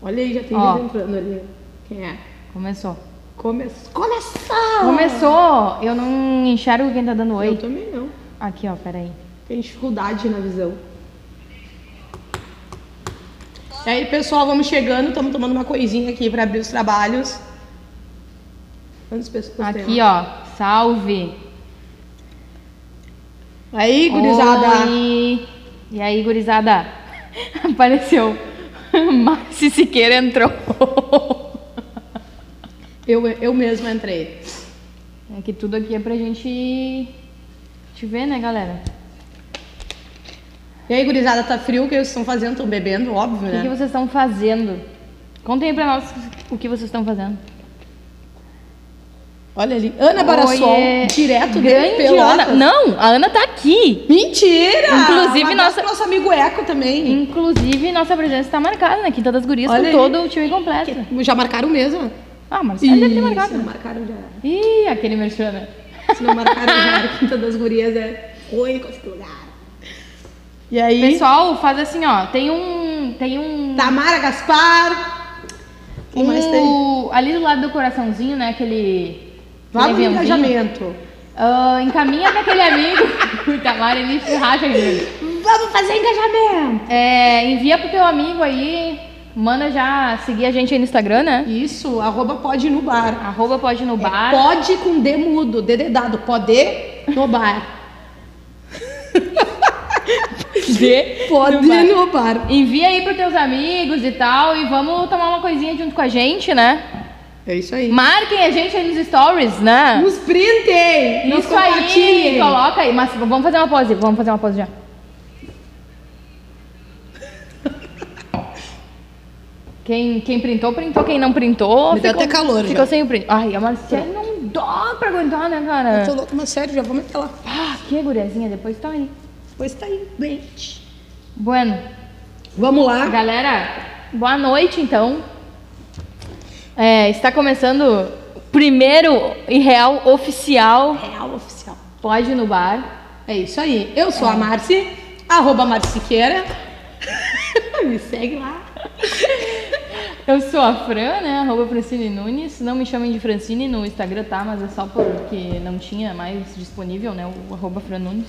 Olha aí, já tem Ó. gente entrando ali. Quem é? Começou. Come... Começou! Começou! Eu não enxergo quem tá dando Eu oi. também não. Aqui, ó, peraí. Tem dificuldade na visão. E aí, pessoal, vamos chegando. Estamos tomando uma coisinha aqui para abrir os trabalhos. Quantas pessoas Aqui, ó. Salve! Aí, gurizada. Oi. E aí, gurizada? Apareceu. Márcio Siqueira entrou. Eu, eu mesma entrei. É que tudo aqui é pra gente te ver, né, galera? E aí, gurizada, tá frio? O que vocês estão fazendo? Estão bebendo, óbvio, O que, né? que vocês estão fazendo? Contem aí pra nós o que vocês estão fazendo. Olha ali. Ana Barassol, Oiê. direto de Grande Pelotas. Ana. Não, a Ana tá aqui. Mentira! Inclusive, Um nossa- nosso amigo Eco também. Inclusive, nossa presença está marcada na Quinta das Gurias Olha com aí. todo o time completo. Já marcaram mesmo? Ah, Marcelo deve ter marcado. marcaram já. Ih, aquele merchan, né? Se não marcaram já, a Quinta das Gurias é único esse lugar. E aí, Pessoal, faz assim, ó. Tem um. Tem um. Tamara Gaspar. Quem mais tem? um ali do lado do coraçãozinho, né? Aquele. Vamos no engajamento. Ah, encaminha pra aquele amigo. o Itamar, ele se racha. Vamos fazer engajamento. É, envia pro teu amigo aí. Manda já seguir a gente aí no Instagram, né? Isso, arroba pode no bar. Arroba pode no bar. Pode com D mudo, D dedado. Pode no bar. D Pode no bar. no bar. Envia aí pros teus amigos e tal. E vamos tomar uma coisinha junto com a gente, né? É isso aí. Marquem a gente aí nos stories, né? Nos printem. nos Isso aí, coloca aí. Mas vamos fazer uma pose, vamos fazer uma pose já. Quem, quem printou, printou. Quem não printou, Me deu ficou, até calor ficou já. sem o print. Ai, a Marcele não dá pra aguentar, né, cara? Eu tô louco, mas sério, já vamos até lá. Ah, que guriazinha, depois tá aí. Pois tá aí, gente. Bueno, Vamos lá. galera, boa noite então. É, está começando o primeiro e real oficial Real oficial. Pode no bar. É isso aí. Eu sou a Marci, arroba Marciqueira. Me segue lá. Eu sou a Fran, né? Arroba Francine Nunes. Não me chamem de Francine no Instagram, tá? Mas é só porque não tinha mais disponível, né? O arroba Fran Nunes,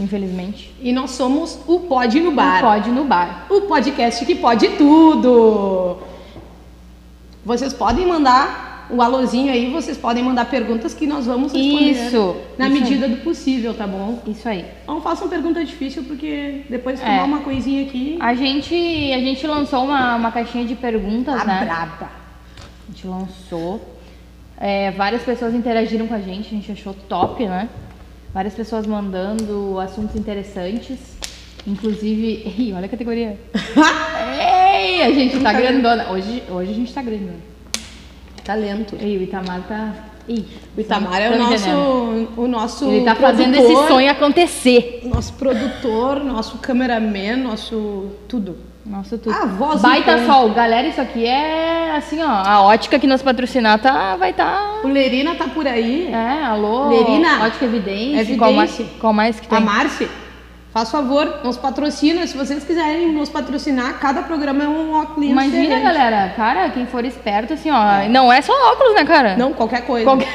infelizmente. E nós somos o Pode no Bar. Pode ir no bar. O podcast que pode tudo. Vocês podem mandar o alôzinho aí, vocês podem mandar perguntas que nós vamos responder. Isso, Na isso medida do possível, tá bom? Isso aí. Não façam pergunta difícil, porque depois de É. tomar uma coisinha aqui. A gente, a gente lançou uma, uma caixinha de perguntas, A né? braba. A gente lançou. É, várias pessoas interagiram com a gente, a gente achou top, né? Várias pessoas mandando assuntos interessantes. Inclusive. Ih, olha a categoria. Ei, a gente tá grandona. Hoje, hoje a gente tá grandona. Talento. Ei, o Itamar tá. Ih, O Itamar é o nosso, o nosso. Ele tá fazendo produtor, esse sonho acontecer. Nosso produtor, nosso cameraman, nosso tudo. Nossa, tudo. Ah, voz Baita sol. Galera, isso aqui é assim, ó. A ótica que nos patrocinar tá, vai tá. O Lerina tá por aí. É, alô. Lerina, Ótica Evidência. Evidência. Qual mais, qual mais que tem? A Márcia, faz favor, nos patrocina. Se vocês quiserem nos patrocinar, cada programa é um óculos Imagina, diferente. galera. Cara, quem for esperto, assim, ó. Não é só óculos, né, cara? Não, qualquer coisa. Qualquer-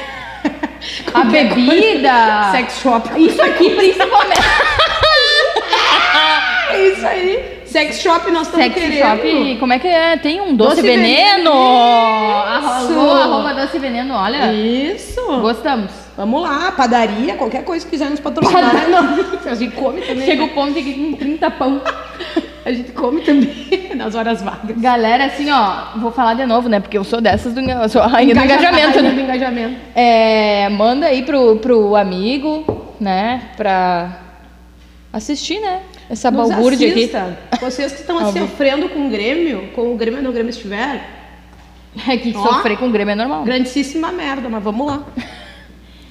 A bebida. Sex shop. Isso aqui, principalmente. É isso aí. Sex shop nós estamos Sex querendo. shop, como é que é? Tem um doce, Doce veneno. veneno. Arroba, arroba doce veneno, olha. Isso. Gostamos. Vamos lá, padaria, qualquer coisa que quiser nos patrocinar. Não, a gente come também. Chega né? o ponto que com 30 pão. A gente come também nas horas vagas. Galera, assim, ó, vou falar de novo, né? Porque eu sou dessas do. Eu sou a rainha do engajamento, Rainha né? do engajamento. É, manda aí pro, pro amigo, né? Pra assistir, né? Essa Nos balbúrdia aqui. assista. Vocês que estão sofrendo com o Grêmio, com o Grêmio no Grêmio estiver, É que Ó. sofrer com Grêmio é normal. grandíssima merda, mas vamos lá.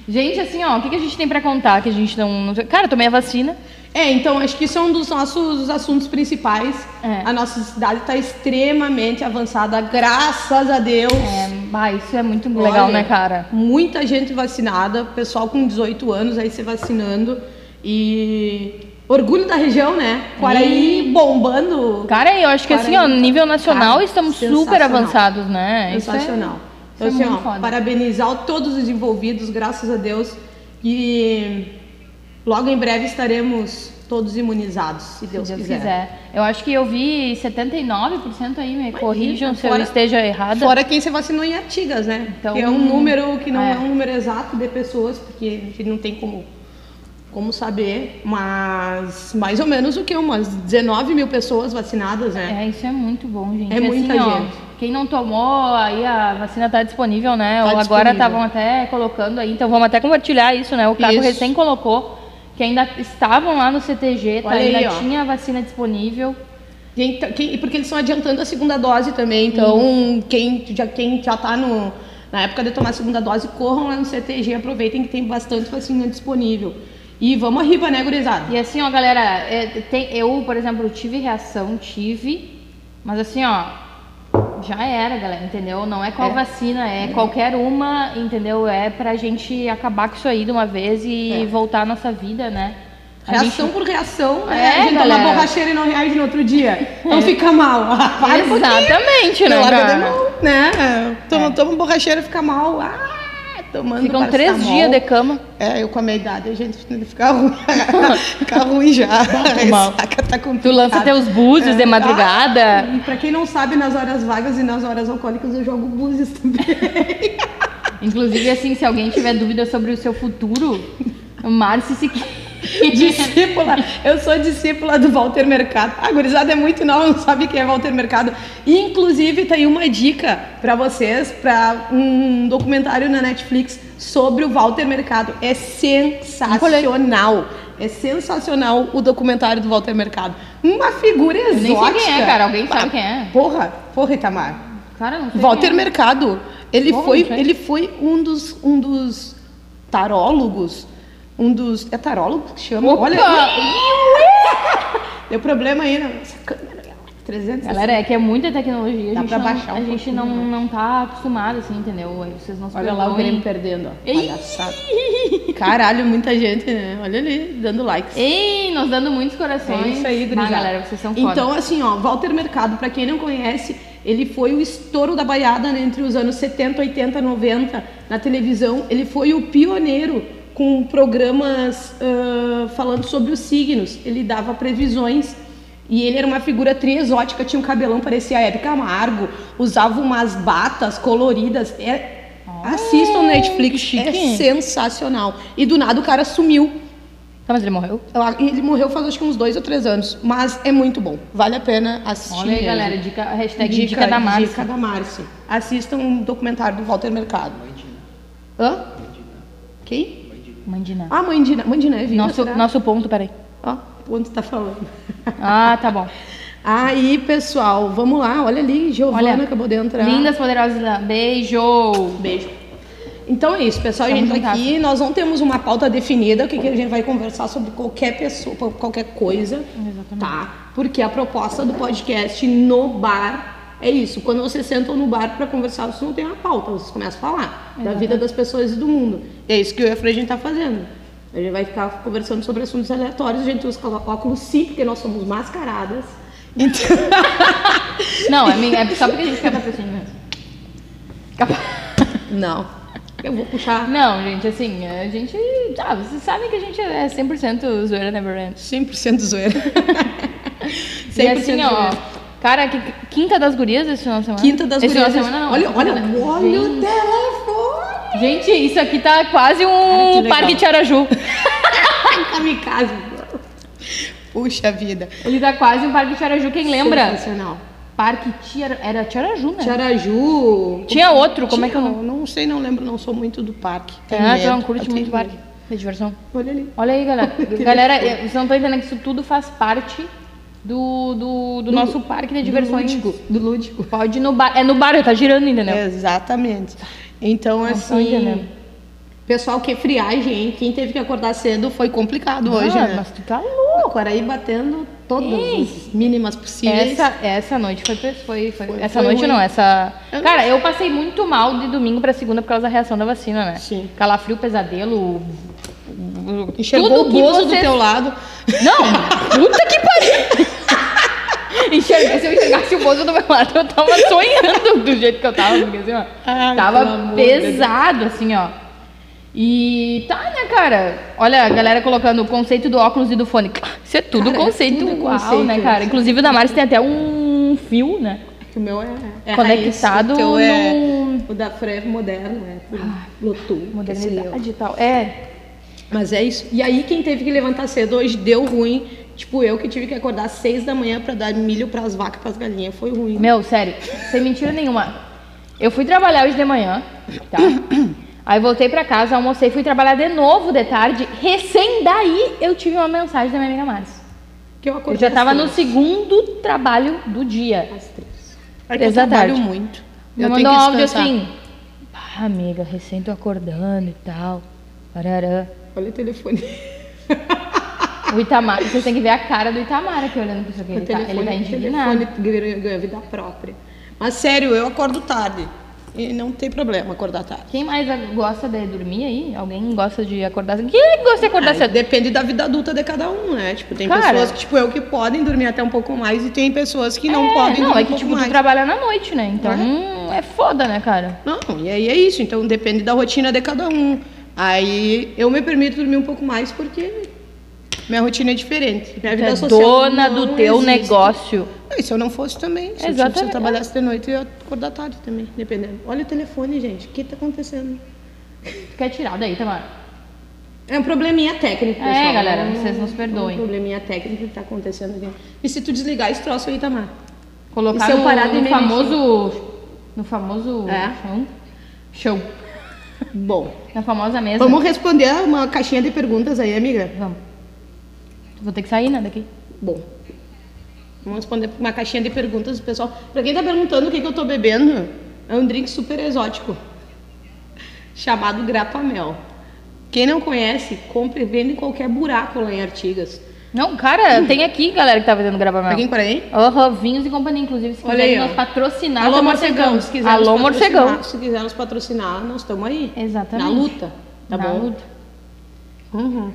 Gente, assim, ó, o que, que a gente tem pra contar que a gente não. não... Cara, eu tomei a vacina. É, então acho que isso é um dos nossos assuntos principais. É. A nossa cidade está extremamente avançada, graças a Deus. É, bah, isso é muito legal, Olha, né, cara? Muita gente vacinada, pessoal com 18 anos aí se vacinando. E orgulho da região, né? Quaraí bombando. Cara, eu acho que assim, ó, nível nacional Cara, estamos super avançados, né? É- Sensacional. isso é Então, assim, ó, foda. parabenizar todos os envolvidos, graças a Deus. E logo em breve estaremos todos imunizados, se Deus, Se Deus quiser. quiser. Eu acho que eu vi 79% aí, me corrijam se eu fora- esteja errada. Fora quem se vacinou em Artigas, né? Então, que é um número que não é. é. um número exato de pessoas, porque a gente não tem como, como saber, mas mais ou menos o que? Umas 19 mil pessoas vacinadas, né? É, isso é muito bom, gente. É E muita ó, gente. quem não tomou, aí a vacina tá disponível, né? Tá Ou agora disponível. estavam até colocando aí, então vamos até compartilhar isso, né? O Caco recém colocou que ainda estavam lá no CTG, tá? Aí, ainda ó. tinha a vacina disponível. Quem tá- quem- porque eles estão adiantando a segunda dose também, então quem já, quem já tá no, na época de tomar a segunda dose, corram lá no CTG, aproveitem que tem bastante vacina disponível. E vamos arriba, né, gurizada? E assim, ó, galera, é, tem, eu, por exemplo, tive reação, tive, mas assim, ó, já era, galera, entendeu? Não é qual É. vacina, é qualquer uma, entendeu? É pra gente acabar com isso aí de uma vez e É. voltar à nossa vida, né? A Reação gente- por reação, né? É, a gente galera. toma borracheira e não reage no outro dia. Não fica mal. Ah, para um. Exatamente, né, Não larga de cara? mão, né? Toma, toma borracheira e fica mal. Ah, tomando Ficam três dias de cama. É, eu com a minha idade, a gente fica ruim. fica ruim já. Mal. tá Tu lança teus búzios de É. madrugada. Ah, e pra quem não sabe, nas horas vagas e nas horas alcoólicas eu jogo búzios também. Inclusive, assim, se alguém tiver dúvida sobre o seu futuro, Márcia se discípula, eu sou discípula do Walter Mercado. A gurizada é muito nova, não sabe quem é Walter Mercado. Inclusive, tem uma dica pra vocês, pra um documentário na Netflix sobre o Walter Mercado. É sensacional. É sensacional o documentário do Walter Mercado. Uma figura Eu exótica. nem sei quem é, cara. Alguém sabe quem é? Porra, porra, Itamar. Cara, não sei Walter é. Mercado, ele Como, foi, ele foi um dos, um dos tarólogos, um dos, é tarólogo que chama? Opa! Olha, deu problema aí nessa câmera, 300. Galera, é que é muita tecnologia. A Dá gente, pra não, baixar um a gente não, né? não tá acostumado, assim, entendeu? Aí vocês não se Olha lá o. Grêmio perdendo, ó. Ei! Palhaçada. Caralho, muita gente, né? Olha ali, dando likes. Ei, nos dando muitos corações. É isso aí, Ah, galera, vocês são foda. Então, assim, ó, Walter Mercado, pra quem não conhece, ele foi o estouro da baiada né, entre os anos 70, 80, 90 na televisão. Ele foi o pioneiro com programas ah, falando sobre os signos. Ele dava previsões e ele era uma figura triexótica, tinha um cabelão, parecia Hebe Camargo, usava umas batas coloridas. É, assistam no Netflix, é chique. sensacional. E do nada o cara sumiu. Tá, mas ele morreu? Ele morreu faz acho que uns dois ou três anos, mas é muito bom. Vale a pena assistir. Olha aí, galera. Dica, hashtag dica, da Márcia. Dica da Márcia. Assistam um documentário do Walter Mercado. Hã? Quem? Mandina. Ah, de, Mãe de Neve. Nosso, será? nosso ponto, peraí. Ó, onde tá falando. Ah, tá bom. Aí, pessoal, vamos lá. Olha ali, Giovana Olha, acabou de entrar. Lindas, poderosas. Beijo. Beijo. Então é isso, pessoal. A Tamo gente tá aqui, nós não temos uma pauta definida, o que, que a gente vai conversar sobre qualquer pessoa, qualquer coisa. Exatamente. Tá? Porque a proposta do podcast no bar é isso. Quando vocês sentam no bar para conversar, vocês não tem uma pauta, vocês começam a falar da vida das pessoas e do mundo. E é isso que eu e a Fred a gente tá fazendo. A gente vai ficar conversando sobre assuntos aleatórios, a gente usa óculos sim, porque nós somos mascaradas. Então, Não, é, mi- é só porque a gente quer patrocínio mesmo. Capa- não. Eu vou puxar Não, gente, assim, a gente. Ah, vocês sabem que a gente é 100% zoeira never ends. 100% zoeira. 100% E assim, ó. Cara, que, quinta das gurias esse final de semana? Quinta das esse gurias. Final de semana, não. Olha, olha, olha o telefone. Gente, isso aqui tá quase Cara, um legal. parque de Araju. Kamikaze. Puxa vida. Ele tá quase um parque de Araju. Quem lembra? Sensacional. Parque Tiara... Era Tiaraju, né? Tiaraju. Tinha outro, como é que eu Tinha- não... Não sei, não lembro, não sou muito do parque. Tenho Ah, medo, tu não curte eu muito tenho parque de diversão. medo. Olha ali. Olha aí, galera. galera, vocês não estão entendendo que isso tudo faz parte do, do, do nosso parque de diversões. lúdico, do lúdico. Pode ir no bar. É no bar, tá girando, entendeu? Exatamente. Então, assim, entendendo. pessoal, que friagem, hein? Quem teve que acordar cedo foi complicado hoje, Ah, né? Mas tu tá louco. O Quaraí batendo todas Ei. as mínimas possíveis. Essa, essa noite foi, foi, foi, Foi- Essa foi noite ruim. não, essa. Eu Cara, eu passei muito mal de domingo pra segunda por causa da reação da vacina, né? Sim. Calafrio, pesadelo, Enxergou o que Bozo do teu lado. Não, puta que pariu! Enxerguei, se eu enxergasse o Bozo do meu lado, eu tava sonhando do jeito que eu tava, porque assim, ó. Ai, tava pesado, assim, ó. E tá, né, cara? Olha, a galera colocando o conceito do óculos e do fone. Isso é tudo Cara, é conceito tudo igual, conceito, né, cara? Inclusive o da Maris tem até um fio, né? O meu é, é Conectado raiz, o teu é num- o da Fre é moderno, é por Bluetooth. Modernidade e tal. É. Mas é isso. E aí quem teve que levantar cedo hoje deu ruim. Tipo eu que tive que acordar às seis da manhã pra dar milho pras vacas, pras galinhas. Foi ruim. Meu, sério, sem mentira nenhuma. Eu fui trabalhar hoje de manhã, tá? Aí voltei pra casa, almocei, fui trabalhar de novo de tarde. Recém daí eu tive uma mensagem da minha amiga Maris. Que eu Eu acordei já tava no segundo trabalho do dia. Às três. É eu Três da trabalho tarde. muito. Me Eu mandou tenho um áudio assim. Ah, amiga, recém tô acordando e tal. Parará. Olha o telefone. O Itamar, vocês têm que ver a cara do Itamar aqui olhando pra isso aqui. Ele tá, telefone, ele tá indignado. telefone ganha- vida própria. Mas sério, eu acordo tarde. E não tem problema acordar tarde. Quem mais gosta de dormir aí? Alguém gosta de acordar cedo? Quem é gosta de acordar cedo? depende da vida adulta de cada um, né? Tipo, tem Cara. pessoas que, tipo eu, que podem dormir até um pouco mais e tem pessoas que não é, podem Não, dormir é um que pouco tipo, mais. tu trabalha na noite, né? Então hum, é foda, né, cara? Não, e aí é isso. Então depende da rotina de cada um. Aí eu me permito dormir um pouco mais porque minha rotina é diferente. Minha Tu vida é social dona não do teu existe. negócio. Não, e se eu não fosse também, se, eu, Exatamente. se eu trabalhasse de noite, eu ia acordar tarde também, dependendo. Olha o telefone, gente. O que tá acontecendo? Quer tirar daí, Tamara? É um probleminha técnico, É, pessoal. galera, Um- vocês nos perdoem. um probleminha técnico que tá acontecendo aqui. E se tu desligar esse troço aí, Tamar? Colocar E se eu no, parar de no me famoso. No famoso. É. Chão. Show. Bom, Na famosa mesa. vamos responder uma caixinha de perguntas aí, amiga? Vamos. Vou ter que sair, né, daqui. Bom, vamos responder uma caixinha de perguntas do pessoal. Pra quem tá perguntando o que, que eu tô bebendo, é um drink super exótico chamado Grapa Mel. Quem não conhece, compre e vende em qualquer buraco lá em Artigas. Não, cara, tem aqui galera que tá vendendo gravar Alguém mel. por aí? Aham, vinhos e companhia, inclusive, se ó. nos patrocinar, Alô, morcegão, se quiser Alô, nos morcegão. Se quiser nos patrocinar, nós estamos aí. Exatamente. Na luta, tá Na bom? luta. Uhum.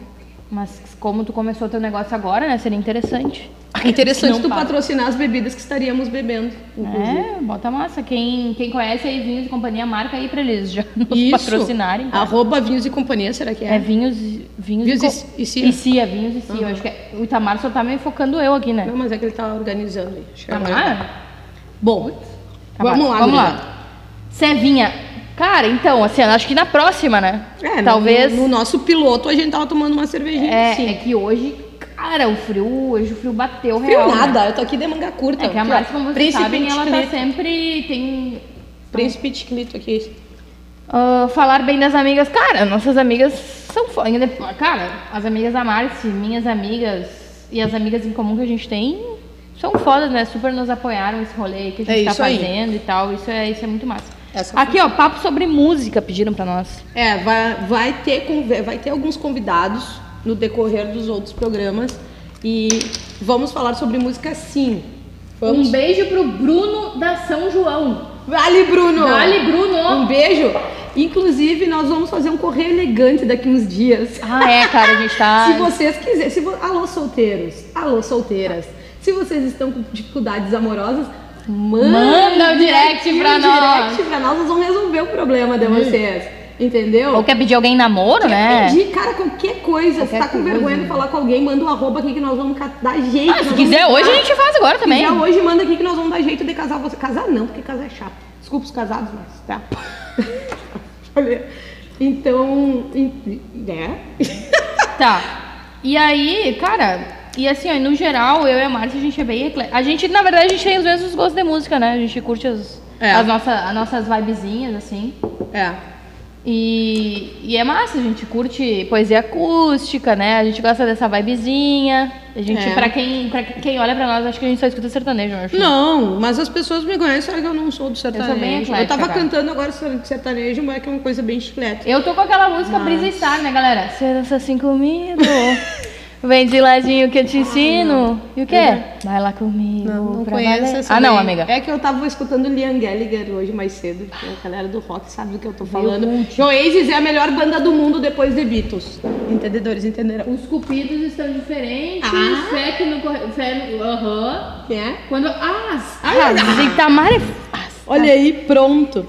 Mas como tu começou teu negócio agora, né? Seria interessante. É interessante tu patrocinar as bebidas que estaríamos bebendo. inclusive. É, bota massa. Quem, quem conhece aí vinhos e companhia, marca aí pra eles já nos Isso. patrocinarem. tá? Arroba vinhos e companhia, será que é? É vinhos, vinhos, Vinhos e, e- cia? E cia, vinhos e cia. Eu acho que é- o Itamar só tá me focando eu aqui, né? Não, mas é que ele tá organizando aí. Acho que Itamar? Bom, vamos lá, Vamos lá. Cevinha. Cara, então, assim, acho que na próxima, né? É, no- Talvez. No, nosso piloto a gente tava tomando uma cervejinha. é, sim. é que hoje, cara, o frio, hoje o frio bateu Frio real. né? nada, eu tô aqui de manga curta. É que a. Márcia, como vocês Príncipe sabem, ela tá sempre. Tem. Príncipe Ticlito aqui. Ah, falar bem das amigas. Cara, nossas amigas são foda. Ainda- Cara, as amigas da Márcia, minhas amigas e as amigas em comum que a gente tem são fodas, né? Super nos apoiaram esse rolê que a gente É tá isso aí. fazendo e tal. Isso é, isso é muito massa. Essa Aqui, ó, papo sobre música pediram pra nós. É, vai, vai, ter, vai ter alguns convidados no decorrer dos outros programas e vamos falar sobre música sim. Vamos. Um beijo pro Bruno da São João. Vale, Bruno! Vale, Bruno! Um beijo! Inclusive, nós vamos fazer um correio elegante daqui uns dias. Ah, é, cara, a gente tá. Se vocês quiserem, se vo... alô solteiros, alô solteiras, se vocês estão com dificuldades amorosas, manda, Manda o direct aqui pra o nós. direct pra nós, nós vamos resolver o problema de vocês, entendeu? Ou quer pedir alguém namoro, Quer né? pedir, cara, qualquer coisa, Qualquer se tá com coisa, vergonha de falar com alguém, manda um arroba aqui que nós vamos dar jeito. Ah, se quiser, hoje a gente faz agora também. Se quiser hoje, manda aqui que nós vamos dar jeito de casar você. Casar não, porque casar é chato. Desculpa os casados, mas tá. Então, né? Tá. E aí, cara, e assim, ó, no geral, eu e a Márcia, a gente é bem eclé- A gente, na verdade, a gente tem os mesmos gostos de música, né? A gente curte as, É. as, nossa, as nossas vibezinhas, assim. É. E, e é massa, a gente curte poesia acústica, né? A gente gosta dessa vibezinha. A gente, É. pra, quem, pra quem olha pra nós, acho que a gente só escuta sertanejo, eu acho. Não, mas as pessoas me conhecem, sabem que eu não sou do sertanejo. bem eclética, tava cara. cantando agora sertanejo, mas é que é uma coisa bem chiclete. Eu tô com aquela música Brisa Star, né, galera? Você dança assim comigo, Vem de ladinho que eu te ensino. E o quê? Vai lá comigo. Não, não valer. essa Ah, não, amiga. É que eu tava escutando Liam Gallagher hoje mais cedo. que A galera do rock sabe do que eu tô falando. O Oasis é a melhor banda do mundo depois de Beatles. Entendedores entenderam? Os cupidos estão diferentes. Ah. Fé que corre... Fé no... Aham. Quem é? Quando... Ah, as... Ah, as... Itamar é... Olha aí, pronto.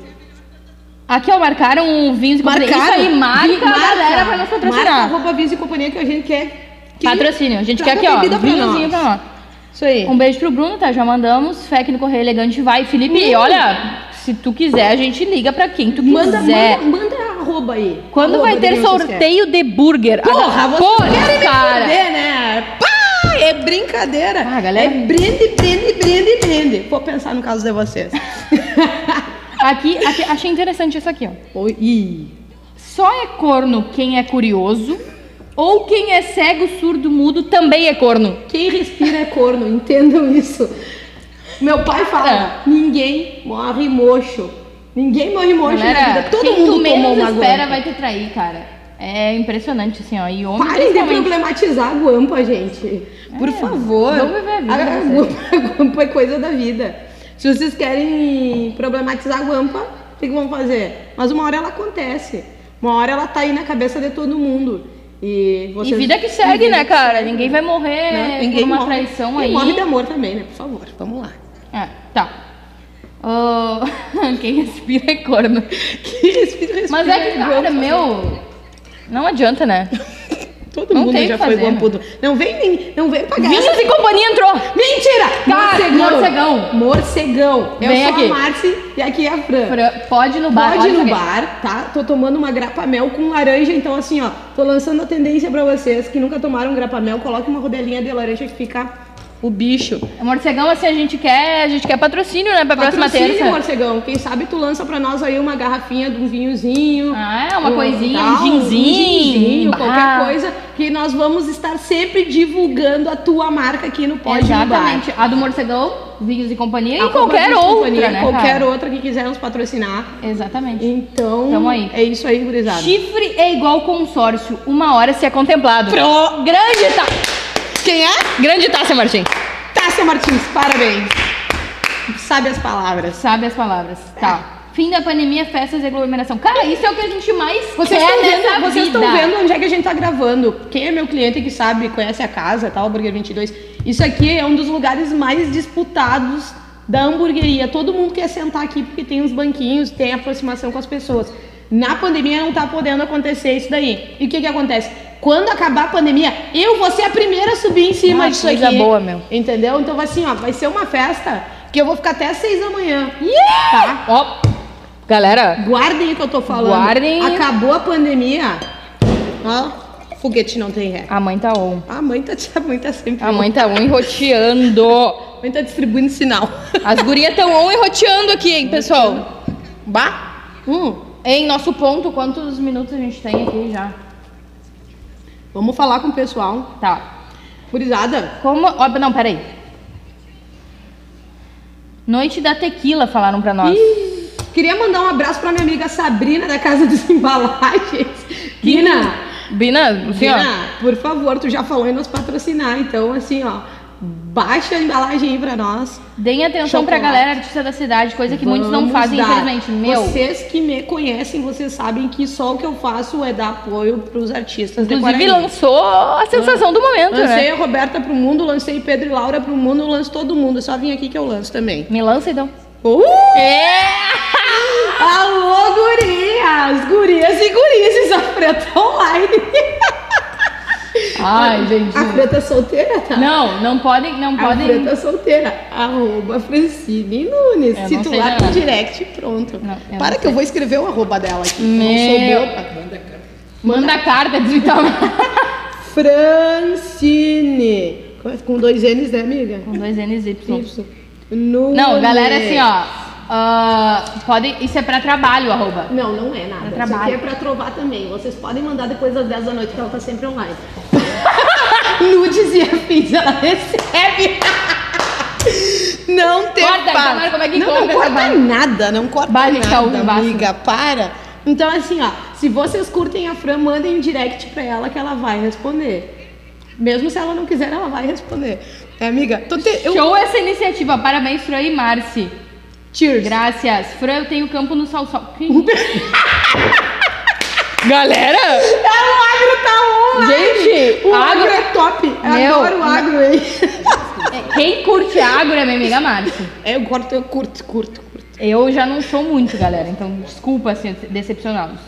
Aqui, ó, marcaram um vinhos de companhia. Isso aí, marca, Vi- a galera pra nos Marca patrocinar. arroba Vinhos e Companhia que a gente quer. Que Patrocínio. A gente quer aqui, ó, vinhozinho pra nós. Isso aí. Um beijo pro Bruno, tá? Já mandamos. Fé que no Correio Elegante vai. Felipe, Uh. olha, se tu quiser, a gente liga pra quem tu Manda, quiser. manda, manda arroba aí. Quando Arroba vai ter sorteio de burger? Porra, Ah, porra, querem me cara. foder, né? Pá, é brincadeira. Ah, galera. É brinde, brinde, brinde, brinde. Vou pensar no caso de vocês. Aqui, aqui, achei interessante isso aqui, ó. Oi. Só é corno quem é curioso ou quem é cego, surdo, mudo também é corno. Quem respira é corno, entendam isso. Meu pai fala, É. ninguém morre mocho. Ninguém morre mocho na Galera, vida. Todo quem tu mundo tomou menos espera guampa. vai te trair, cara. É impressionante, assim, ó. E homem Parem de problematizar a guampa, gente. Por favor. vamos viver a vida, A, a né, guampa, a guampa é coisa da vida. Se vocês querem problematizar a guampa, o que, que vão fazer? Mas uma hora ela acontece. Uma hora ela tá aí na cabeça de todo mundo. E, E vocês, vida que segue, vida né, cara? Ninguém vai morrer Né? por uma traição e aí. morre de amor também, né? Por favor, vamos lá. É, tá. Ah, quem respira é corno. Que respira, respira, Mas é que, cara, guampa. meu. Não adianta, né? Todo não mundo já foi fazer, guampudo. Não vem, nem- não vem pagar. Vinhos essa- e companhia entrou! Mentira! Cara, morcegão. Morcegão. Eu Vem sou aqui. a Marci e aqui é a Fran. Fran, Pode ir no bar. Pode ir no aqui. bar, tá? Tô tomando uma grapa-mel com laranja, então assim, ó, tô lançando a tendência pra vocês que nunca tomaram grapa-mel, coloque uma rodelinha de laranja que fica o bicho. Morcegão, assim, a gente quer, a gente quer patrocínio, né, pra próxima Patrocínio, terça. morcegão. Quem sabe tu lança pra nós aí uma garrafinha de um vinhozinho. Ah, é, uma um coisinha, tal, um ginzinho. ginzinho, bah. qualquer coisa que nós vamos estar sempre divulgando a tua marca aqui no Bar. Exatamente. A do Morcegão, Vinhos e Companhia e A qualquer Copa Vinhos outra, Companhia, né, Qualquer cara? outra que quiser nos patrocinar. Exatamente. Então, Tamo aí. é isso aí, gurizada. Chifre é igual consórcio, uma hora se é contemplado. Pro- Grande tá. Quem é? Grande Tássia Martins. Tássia Martins, parabéns. Sabe as palavras. Sabe as palavras. Tá. Fim da pandemia, festas e aglomeração. Cara, isso é o que a gente mais Vocês quer estão nessa vendo, vocês vida. estão vendo onde é que a gente tá gravando. Quem é meu cliente que sabe, conhece a casa, tal, Burger 22. Isso aqui é um dos lugares mais disputados da hamburgueria. Todo mundo quer sentar aqui porque tem uns banquinhos, tem aproximação com as pessoas. Na pandemia não tá podendo acontecer isso daí. E o que que acontece? Quando acabar a pandemia, eu vou ser a primeira a subir em cima Ah, disso coisa aqui. boa, meu. Entendeu? Então vai assim, ó, vai ser uma festa que eu vou ficar até às seis da manhã. Yeah! Tá? Ó, galera, Guardem o que eu tô falando. Guardem. Acabou a pandemia. Ó, foguete não tem ré. a mãe tá on. A mãe tá, a mãe tá sempre. A mãe tá on e roteando. A mãe tá distribuindo sinal. As gurias tão on e roteando aqui, hein, pessoal. Bah? Hum, Em nosso ponto, quantos minutos a gente tem aqui já? Vamos falar com o pessoal. Tá. Gurizada, Como. Ó, não, peraí. Noite da tequila, falaram pra nós. Ih, queria mandar um abraço pra minha amiga Sabrina da Casa dos Embalagens. Bina, Bina, assim, ó. Bina, por favor, tu já falou em nos patrocinar. Então, assim, ó, baixa a embalagem aí pra nós. Deem atenção pra Chocolate. galera artista da cidade, coisa que muitos não Vamos fazem, dar. infelizmente. Meu, Vocês que me conhecem, vocês sabem que só o que eu faço é dar apoio pros artistas inclusive lançou a sensação do momento, Lancei né? a Roberta pro mundo, lancei Pedro e Laura pro mundo, lanço todo mundo. É só vir aqui que eu lanço também. Me lança então. Uh! É! Alô, gurias! Gurias e gurias, a Preta online. Ai, gente. A Preta solteira, tá? Não, não podem, não A podem. Preta solteira. Arroba Francine Nunes. Eu Se tu sei lá no direct, pronto. Não, Para não que eu vou escrever o arroba dela aqui. Meu. Não sou boa. Manda carta, digital. Francine. Com dois N's, né, amiga? Com dois N's e Y. Y. Nunes. Não, galera, assim, ó. ah, pode, isso é pra trabalho, arroba. Não, não é nada. Pra Isso aqui trabalho. é pra trovar também. Vocês podem mandar depois das 10 da noite, que ela tá sempre online. Nudes e afins, ela recebe. Não tem Corta. Itamar, como é que não, corta não corta nada, não corta tá nada, basta. amiga, para. Então, assim, ó, se vocês curtem a Fran, mandem um direct pra ela que ela vai responder. Mesmo se ela não quiser, ela vai responder. É, amiga, tô te... eu... Show essa iniciativa. Parabéns, Fran e Marci. Cheers. Graças. Fran, eu tenho campo no Salsal. Galera! É, o agro tá on! Gente, o agro- agro, é top! Eu Meu, adoro o agro, hein? Quem curte agro é minha amiga Marci. É, eu curto, eu curto, curto, curto. Eu já não sou muito, galera. Então, desculpa, assim, decepcioná-los.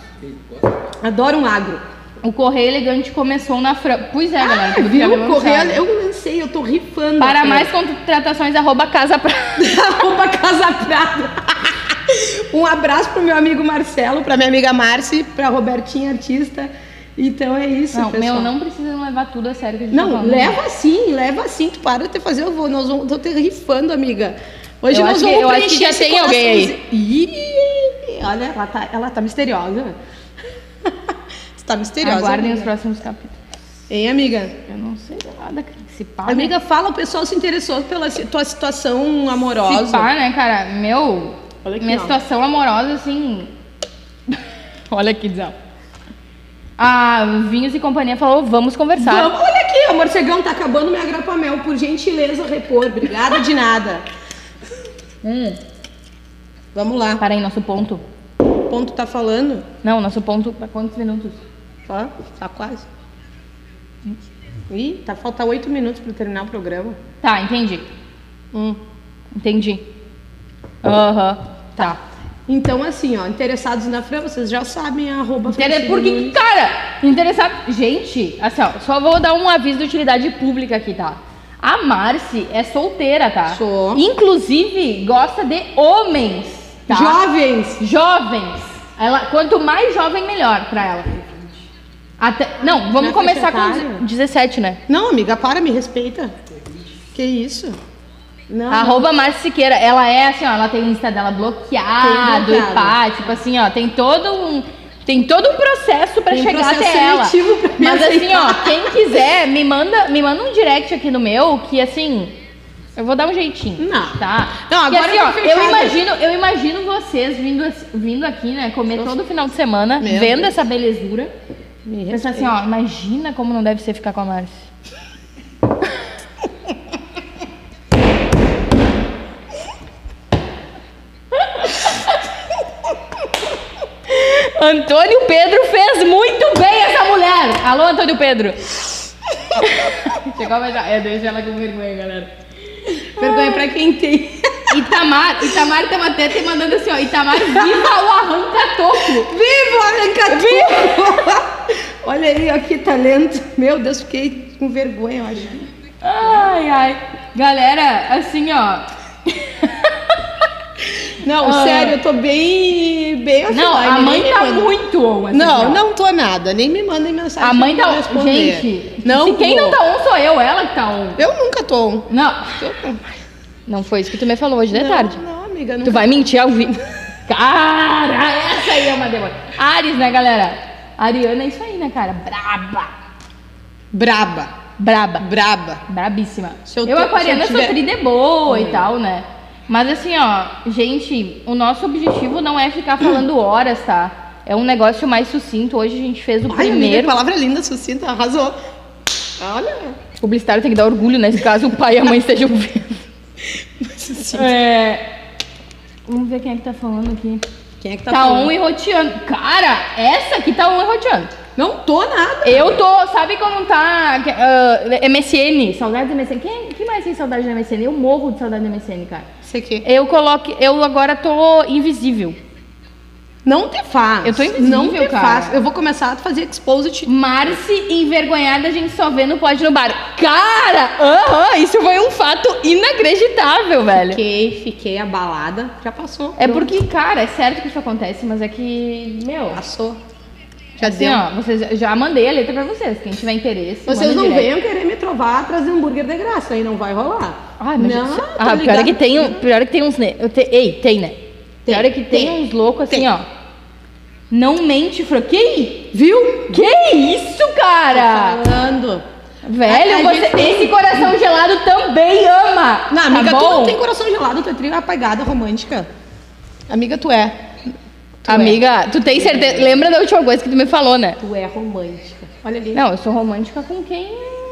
Adoro um agro. O Correio Elegante começou na Fran. Pois é, galera. que já Viu? me Correio, eu lancei, eu tô rifando. Para mais contratações, arroba Casa pra... Arroba Casa Prada. Um abraço pro meu amigo Marcelo, pra minha amiga Marci, pra Robertinha Artista. Então é isso, Não, pessoal. meu, não precisa levar tudo a sério que a gente tá Não, falando. leva sim, leva sim. Tu para de fazer, eu vou, nós vamos, tô te rifando, amiga. Hoje Eu nós acho que- vamos eu acho que já tem alguém aí. Ih, olha, ela tá, ela tá misteriosa. Você tá misteriosa. Aguardem os amiga. próximos capítulos. Hein, amiga? Eu não sei nada, cara. Se pá, né? Amiga, fala, o pessoal se interessou pela tua situação amorosa. Se pá, né, cara? Meu, Olha aqui, minha ó. situação amorosa, assim... Olha que desão. A Vinhos e Companhia falou, vamos conversar. Vamos, olha aqui, o morcegão tá acabando minha grapamel. Por gentileza, repor. Obrigada de nada. Hum. Vamos lá. Para aí, nosso ponto. O ponto tá falando? Não, nosso ponto para quantos minutos? Ó, tá quase. Ih, tá falta oito minutos pra terminar o programa. Tá, entendi. Hum. Entendi. Aham. Tá. Então, assim, ó, interessados na Fran, vocês já sabem, arroba Inter- Porque, cara, interessado. Gente, assim, ó, só vou dar um aviso de utilidade pública aqui, tá? A Marci é solteira, tá? Sou. Inclusive, gosta de homens, tá? Jovens! Jovens. Ela, quanto mais jovem, melhor pra ela. Até, não, vamos Na começar com etária? 17, né? Não, amiga, para, me respeita. Que isso? Não. Arroba Marci Siqueira, ela é assim, ó, ela tem o Insta dela bloqueado, Tem e pá, tipo assim, ó, tem todo um tem todo um processo Tem chegar processo até ela. Mas assim, ó, quem quiser, me manda, me manda um direct aqui no meu que assim, eu vou dar um jeitinho. Não. Tá? Não, Porque, agora assim, eu ó, eu imagino, eu imagino vocês vindo, vindo aqui, né, comer todo final de semana, Meu vendo Deus. essa belezura. Pensar assim, ó, imagina como não deve ser ficar com a Márcia. Antônio Pedro fez muito bem essa mulher. Alô, Antônio Pedro. Chegou, já. É, deixa ela com vergonha, galera. Vergonha pra quem tem. Itamar, Itamar Tamatete mandando assim, ó. Itamar, viva o arranca-toco. Viva, arranca Olha aí, ó, que talento. Meu Deus, fiquei com vergonha, eu acho. Ai, ai. Galera, assim, ó. Não, Ah. sério, eu tô bem. bem Não, a mãe tá manda. muito on. Não, não tô nada. Nem me mandem mensagem. A mãe tá on. Gente, não se quem vou. não tá on sou eu, ela que tá on. Eu nunca tô. on. Não. Não foi isso que tu me falou hoje de não, tarde. Não, amiga, Tu nunca. vai mentir ao vivo. Cara, essa aí é uma demônio. Ares, né, galera? Ariana é isso aí, né, cara? Braba. Braba. Braba. Braba. Brabíssima. Se eu eu, aquariana, sou tri de boa Hum. e tal, né? Mas assim, ó, gente, o nosso objetivo não é ficar falando horas, tá? É um negócio mais sucinto. Hoje a gente fez o Ai, amiga, primeiro. que palavra linda, sucinta, arrasou. Olha. O publicitário tem que dar orgulho, nesse caso o pai e a mãe estejam vendo. É... Vamos ver quem é que tá falando aqui. Quem é que tá, Tá falando? on e roteando. Cara, essa aqui tá on e roteando. Não tô nada. Eu tô, sabe como tá que- ah, MSN? Saudade da MSN. Quem, quem mais tem saudade da MSN? Eu morro de saudade da MSN, cara. Isso aqui. Eu coloco, eu agora tô invisível. Não te faz. Eu tô invisível, Não te cara. faz. Eu vou começar a fazer exposit. Marci envergonhada, a gente só vê no Pode no Bar. Cara, aham, isso foi um fato inacreditável, velho. Fiquei, fiquei abalada. Já passou. É Pronto. porque, cara, é certo que isso acontece, mas é que, meu, Passou. Já assim, ó, vocês, já mandei a letra pra vocês. Quem tiver interesse, Vocês não venham querer me trovar trazer hambúrguer de graça, aí não vai rolar. Ai, mas não, tô ah, pior é que tem, um- pior é que tem uns, né? te- ei, tem, né? Tem, pior é que tem, tem, uns loucos assim, tem. ó. Não mente, Fran. Que Viu? que isso, cara? Falando. Velho, A- a você, gente tem- esse coração gelado também ama. Não, amiga, tá tu não tem coração gelado, tu é trio apagada romântica. Amiga, tu é. Tu Amiga, tu tem certeza? Lembra da última coisa que tu me falou, né? Tu é romântica. Olha ali. Não, eu sou romântica com quem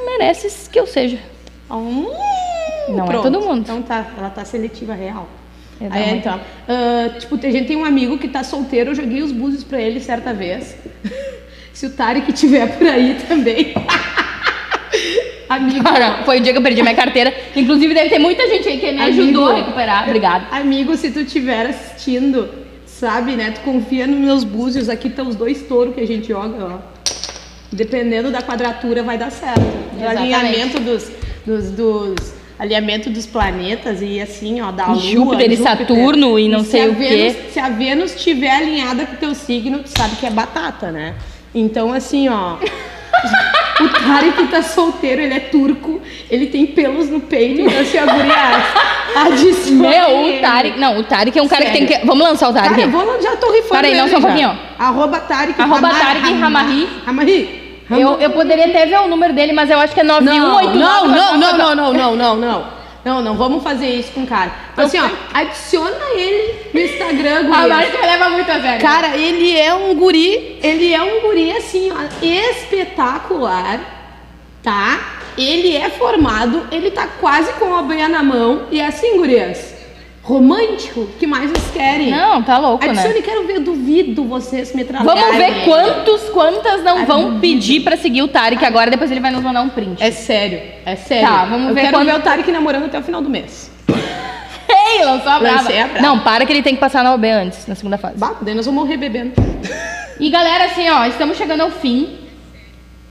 mereces que eu seja. Hum, Não é pronto. todo mundo. Então tá, ela tá seletiva real. Também. então, ah, tipo, a gente tem um amigo que tá solteiro, eu joguei os búzios pra ele certa vez. Se o Tarek tiver por aí também. amigo, Cara, foi o dia que eu perdi minha carteira. Inclusive, deve ter muita gente aí que me Amigo. ajudou a recuperar. Obrigada. amigo, se tu estiver assistindo, sabe, né? Tu confia nos meus búzios. Aqui estão os dois touros que a gente joga, ó. Dependendo da quadratura, vai dar certo. Do Exatamente. alinhamento dos, dos, dos alinhamento dos planetas e assim, ó, da Lua. Júpiter e Saturno e não se sei a o quê. Vênus, Se a Vênus estiver alinhada com o teu signo, tu sabe que é batata, né? Então, assim, ó. O Tarek tá solteiro, ele é turco, ele tem pelos no peito, então assim, a guria adiciona Meu, o Tarek. Não, o Tarek é um cara que Sério. tem que. Vamos lançar o Tarek? Cara, eu vou, já tô rifando Para aí, não, só um pouquinho, Arroba Tarek Arroba Tarek Ramarri. Ramarri. Eu, eu poderia até ver o número dele, mas eu acho que é Não, 9189. não, não, não, não, não, não, não, não. Não, não, vamos fazer isso com o cara. Então, assim, ó, adiciona ele no Instagram, A. Márcia leva muito a sério. Cara, ele é um guri, ele é um guri assim, ó, espetacular, tá? Ele é formado, ele tá quase com a banha na mão e é assim, gurias. Romântico, que mais vocês querem? Não, tá louco, Adicione, né? quero ver, duvido vocês me trabalharem. Vamos ver quantos, quantas não Ai, vão pedir pra seguir o Tarek agora, depois ele vai nos mandar um print. É sério, é sério. Tá, vamos Eu ver quero quando- ver o Tarek namorando até o final do mês. Ei, lançou a brava. A brava. Não, para que ele tem que passar na OB antes, na segunda fase. Bah, daí nós vamos morrer bebendo. E galera, assim, ó, estamos chegando ao fim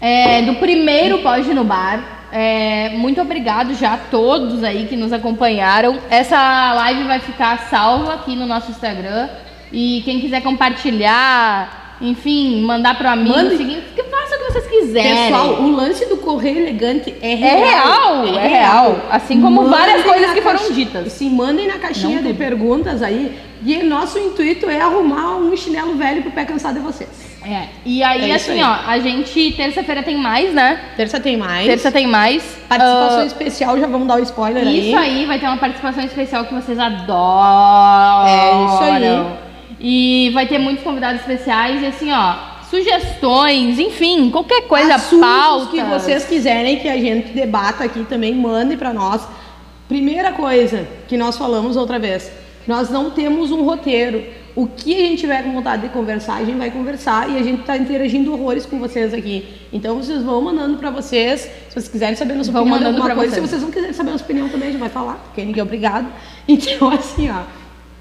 é, do primeiro Pode no Bar. É, muito obrigado já a todos aí que nos acompanharam. Essa live vai ficar salva aqui no nosso Instagram. E quem quiser compartilhar, enfim, mandar pro amigo, Mande. seguir, que faça o que vocês quiserem. Pessoal, o lance do correio elegante é é real. real, é real. Assim como Mandem várias coisas que foram caixa- ditas. Sim, mandem na caixinha Não de perguntas aí. E nosso intuito é arrumar um chinelo velho pro pé cansado de vocês. É. E aí, É isso assim, aí. ó, a gente terça-feira tem mais, né? Terça tem mais. Terça tem mais. Participação Ah, especial, já vamos dar o spoiler aí. Isso aí, vai ter uma participação especial que vocês adoram. É, isso aí. E vai ter muitos convidados especiais e assim, ó, sugestões, enfim, qualquer coisa, Assuntos pauta. que vocês quiserem que a gente debata aqui também, mandem pra nós. Primeira coisa que nós falamos outra vez, nós não temos um roteiro. O que a gente tiver com vontade de conversar, a gente vai conversar e a gente tá interagindo horrores com vocês aqui. Então vocês vão mandando pra vocês, se vocês quiserem saber nossa Vão opinião mandando alguma coisa, se vocês. vocês não quiserem saber a nossa opinião também, a gente vai falar, porque ninguém é obrigado. Então assim, ó,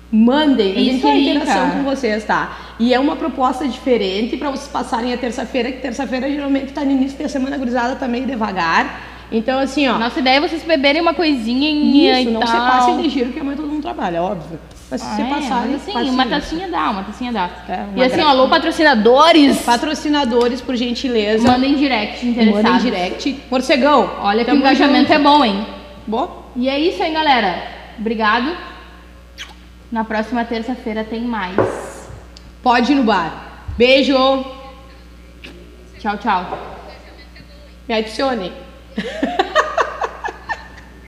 mandem, a gente tem interação cara. com vocês, tá? E é uma proposta diferente para vocês passarem a terça-feira, que terça-feira geralmente tá no início da semana gurizada, tá meio devagar. Então, assim, ó. Nossa ideia é vocês beberem uma coisinha isso, e não tal. se passem de giro, que amanhã todo mundo trabalha, óbvio. Mas se Ah, é, passarem. mas assim, passem. uma tacinha dá, uma tacinha dá. É, uma e assim, ó, alô, patrocinadores, Patrocinadores, por gentileza. mandem direct interessados. Mandem direct. Morcegão. Olha que o engajamento é junto. bom, hein? Bom? E é isso aí, galera. Obrigado. Na próxima terça-feira tem mais. Pode ir no bar. Beijo. Tchau, tchau. Me adicione.